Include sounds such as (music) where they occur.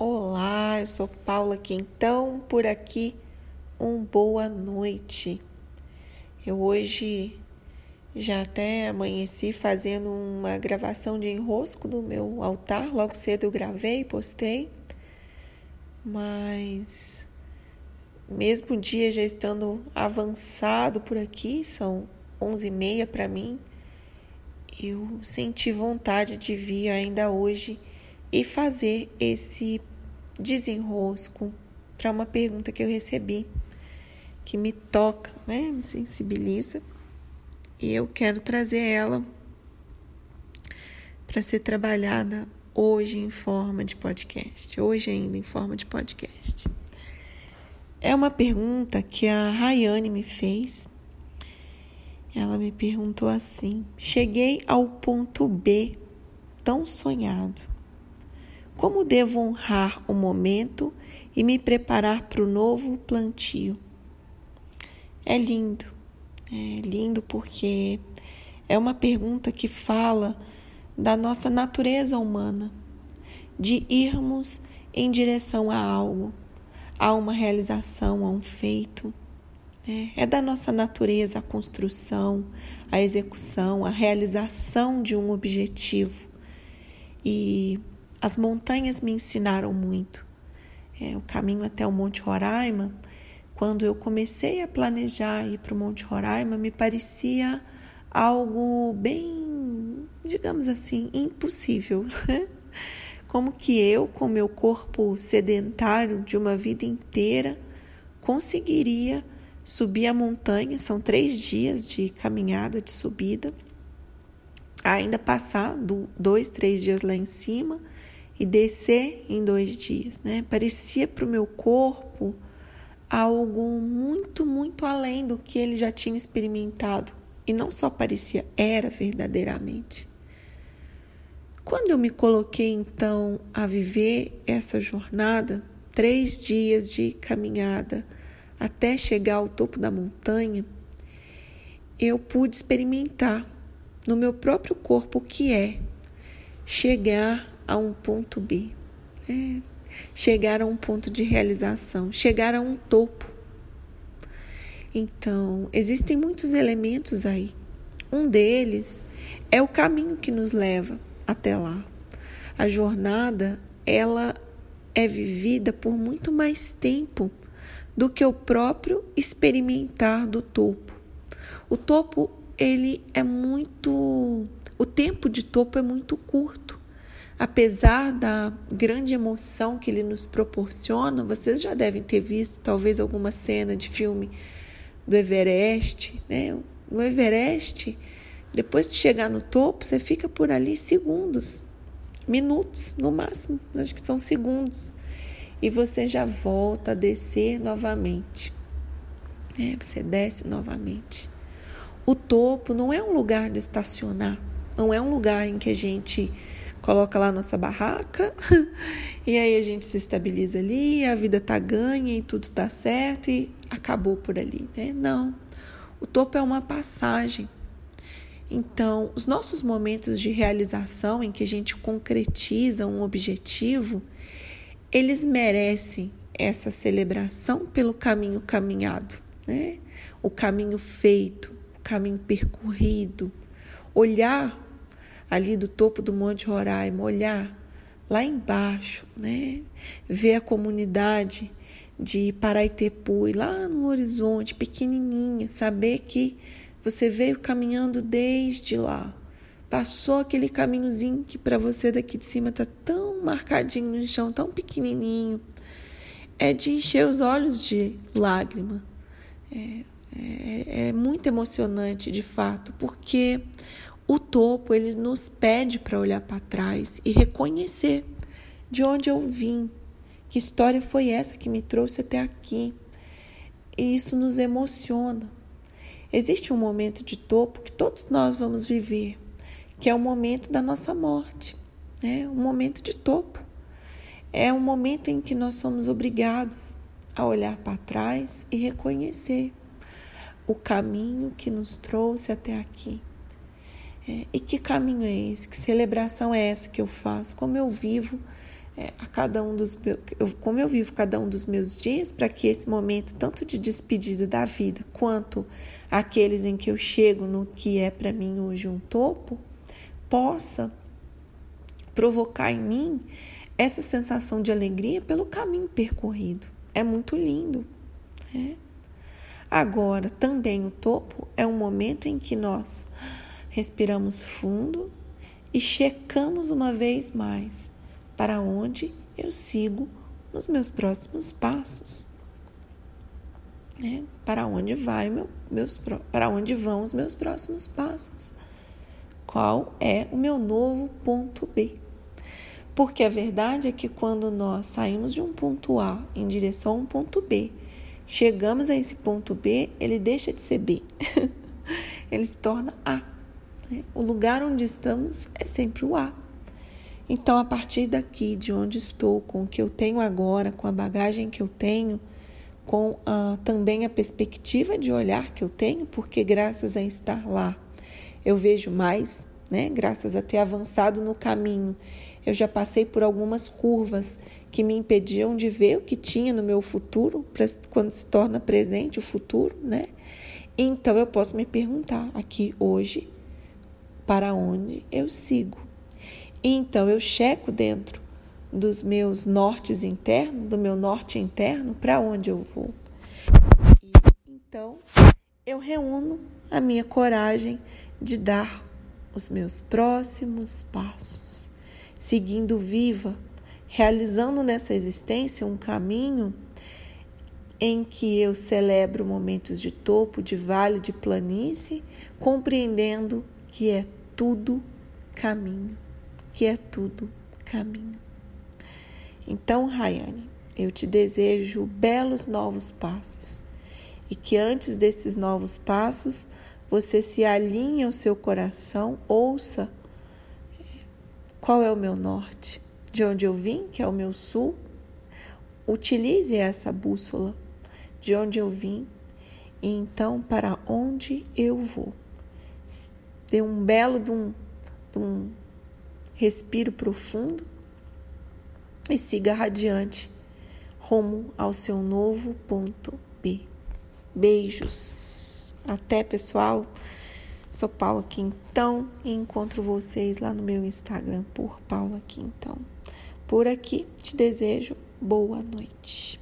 Olá, eu sou Paula Quintão, por aqui um boa noite. Eu hoje já até amanheci fazendo uma gravação de enrosco no meu altar, logo cedo eu gravei, postei, mas mesmo dia já estando avançado por aqui, são onze e meia para mim, eu senti vontade de vir ainda hoje e fazer esse desenrosco para uma pergunta que eu recebi, que me toca, né? me sensibiliza, e eu quero trazer ela para ser trabalhada hoje em forma de podcast, hoje ainda em forma de podcast. É uma pergunta que a Rayane me fez. Ela me perguntou assim: Cheguei ao ponto B tão sonhado como devo honrar o momento e me preparar para o novo plantio? É lindo, é lindo porque é uma pergunta que fala da nossa natureza humana, de irmos em direção a algo, a uma realização, a um feito. Né? É da nossa natureza a construção, a execução, a realização de um objetivo. E as montanhas me ensinaram muito. É, o caminho até o Monte Roraima, quando eu comecei a planejar ir para o Monte Roraima, me parecia algo bem, digamos assim, impossível. (laughs) Né? Como que eu, com meu corpo sedentário de uma vida inteira, conseguiria subir a montanha? São três dias de caminhada, de subida, ainda passar dois, três dias lá em cima e descer em dois dias, né? Parecia para o meu corpo algo muito, muito além do que ele já tinha experimentado. E não só parecia, era verdadeiramente. Quando eu me coloquei então a viver essa jornada, três dias de caminhada até chegar ao topo da montanha, eu pude experimentar no meu próprio corpo que é chegar a um ponto B. É, chegar a um ponto de realização, chegar a um topo. Então, existem muitos elementos aí. Um deles é o caminho que nos leva até lá. A jornada, ela é vivida por muito mais tempo do que o próprio experimentar do topo. O topo, ele é muito, o tempo de topo é muito curto apesar da grande emoção que ele nos proporciona, vocês já devem ter visto talvez alguma cena de filme do Everest, né? No Everest, depois de chegar no topo, você fica por ali segundos, minutos no máximo, acho que são segundos, e você já volta a descer novamente. É, você desce novamente. O topo não é um lugar de estacionar, não é um lugar em que a gente coloca lá nossa barraca (laughs) e aí a gente se estabiliza ali, a vida tá ganha e tudo tá certo e acabou por ali, né? Não. O topo é uma passagem. Então, os nossos momentos de realização em que a gente concretiza um objetivo, eles merecem essa celebração pelo caminho caminhado, né? O caminho feito, caminho percorrido, olhar ali do topo do Monte Roraima, olhar lá embaixo, né? Ver a comunidade de Paraitepu, lá no horizonte, pequenininha, saber que você veio caminhando desde lá. Passou aquele caminhozinho que para você daqui de cima tá tão marcadinho no chão, tão pequenininho. É de encher os olhos de lágrima. É, é, é muito emocionante, de fato, porque o topo, ele nos pede para olhar para trás e reconhecer de onde eu vim, que história foi essa que me trouxe até aqui. E isso nos emociona. Existe um momento de topo que todos nós vamos viver, que é o momento da nossa morte, né? Um momento de topo. É um momento em que nós somos obrigados a olhar para trás e reconhecer o caminho que nos trouxe até aqui. É, e que caminho é esse? Que celebração é essa que eu faço? Como eu vivo é, a cada um dos meus, como eu vivo cada um dos meus dias, para que esse momento, tanto de despedida da vida, quanto aqueles em que eu chego no que é para mim hoje um topo, possa provocar em mim essa sensação de alegria pelo caminho percorrido. É muito lindo. Né? Agora, também o topo é um momento em que nós respiramos fundo e checamos uma vez mais para onde eu sigo nos meus próximos passos. É, para onde vai meu, meus para onde vão os meus próximos passos? Qual é o meu novo ponto B? Porque a verdade é que quando nós saímos de um ponto A em direção a um ponto B, chegamos a esse ponto B, ele deixa de ser B. (laughs) ele se torna A. Né? O lugar onde estamos é sempre o A. Então, a partir daqui, de onde estou, com o que eu tenho agora, com a bagagem que eu tenho, com uh, também a perspectiva de olhar que eu tenho, porque graças a estar lá eu vejo mais, né? Graças a ter avançado no caminho, eu já passei por algumas curvas que me impediam de ver o que tinha no meu futuro, quando se torna presente o futuro, né? Então eu posso me perguntar aqui hoje para onde eu sigo. Então eu checo dentro dos meus nortes internos, do meu norte interno, para onde eu vou. E, então eu reúno a minha coragem de dar os meus próximos passos, seguindo viva, realizando nessa existência um caminho em que eu celebro momentos de topo, de vale, de planície, compreendendo que é tudo caminho que é tudo caminho. Então, Rayane, eu te desejo belos novos passos e que antes desses novos passos você se alinhe ao seu coração, ouça qual é o meu norte, de onde eu vim, que é o meu sul. Utilize essa bússola de onde eu vim e então para onde eu vou. Dê um belo de um, de um respiro profundo e siga radiante rumo ao seu novo ponto B. Beijos. Até, pessoal. Sou Paula Quintão e encontro vocês lá no meu Instagram por Paula Quintão. Por aqui te desejo boa noite.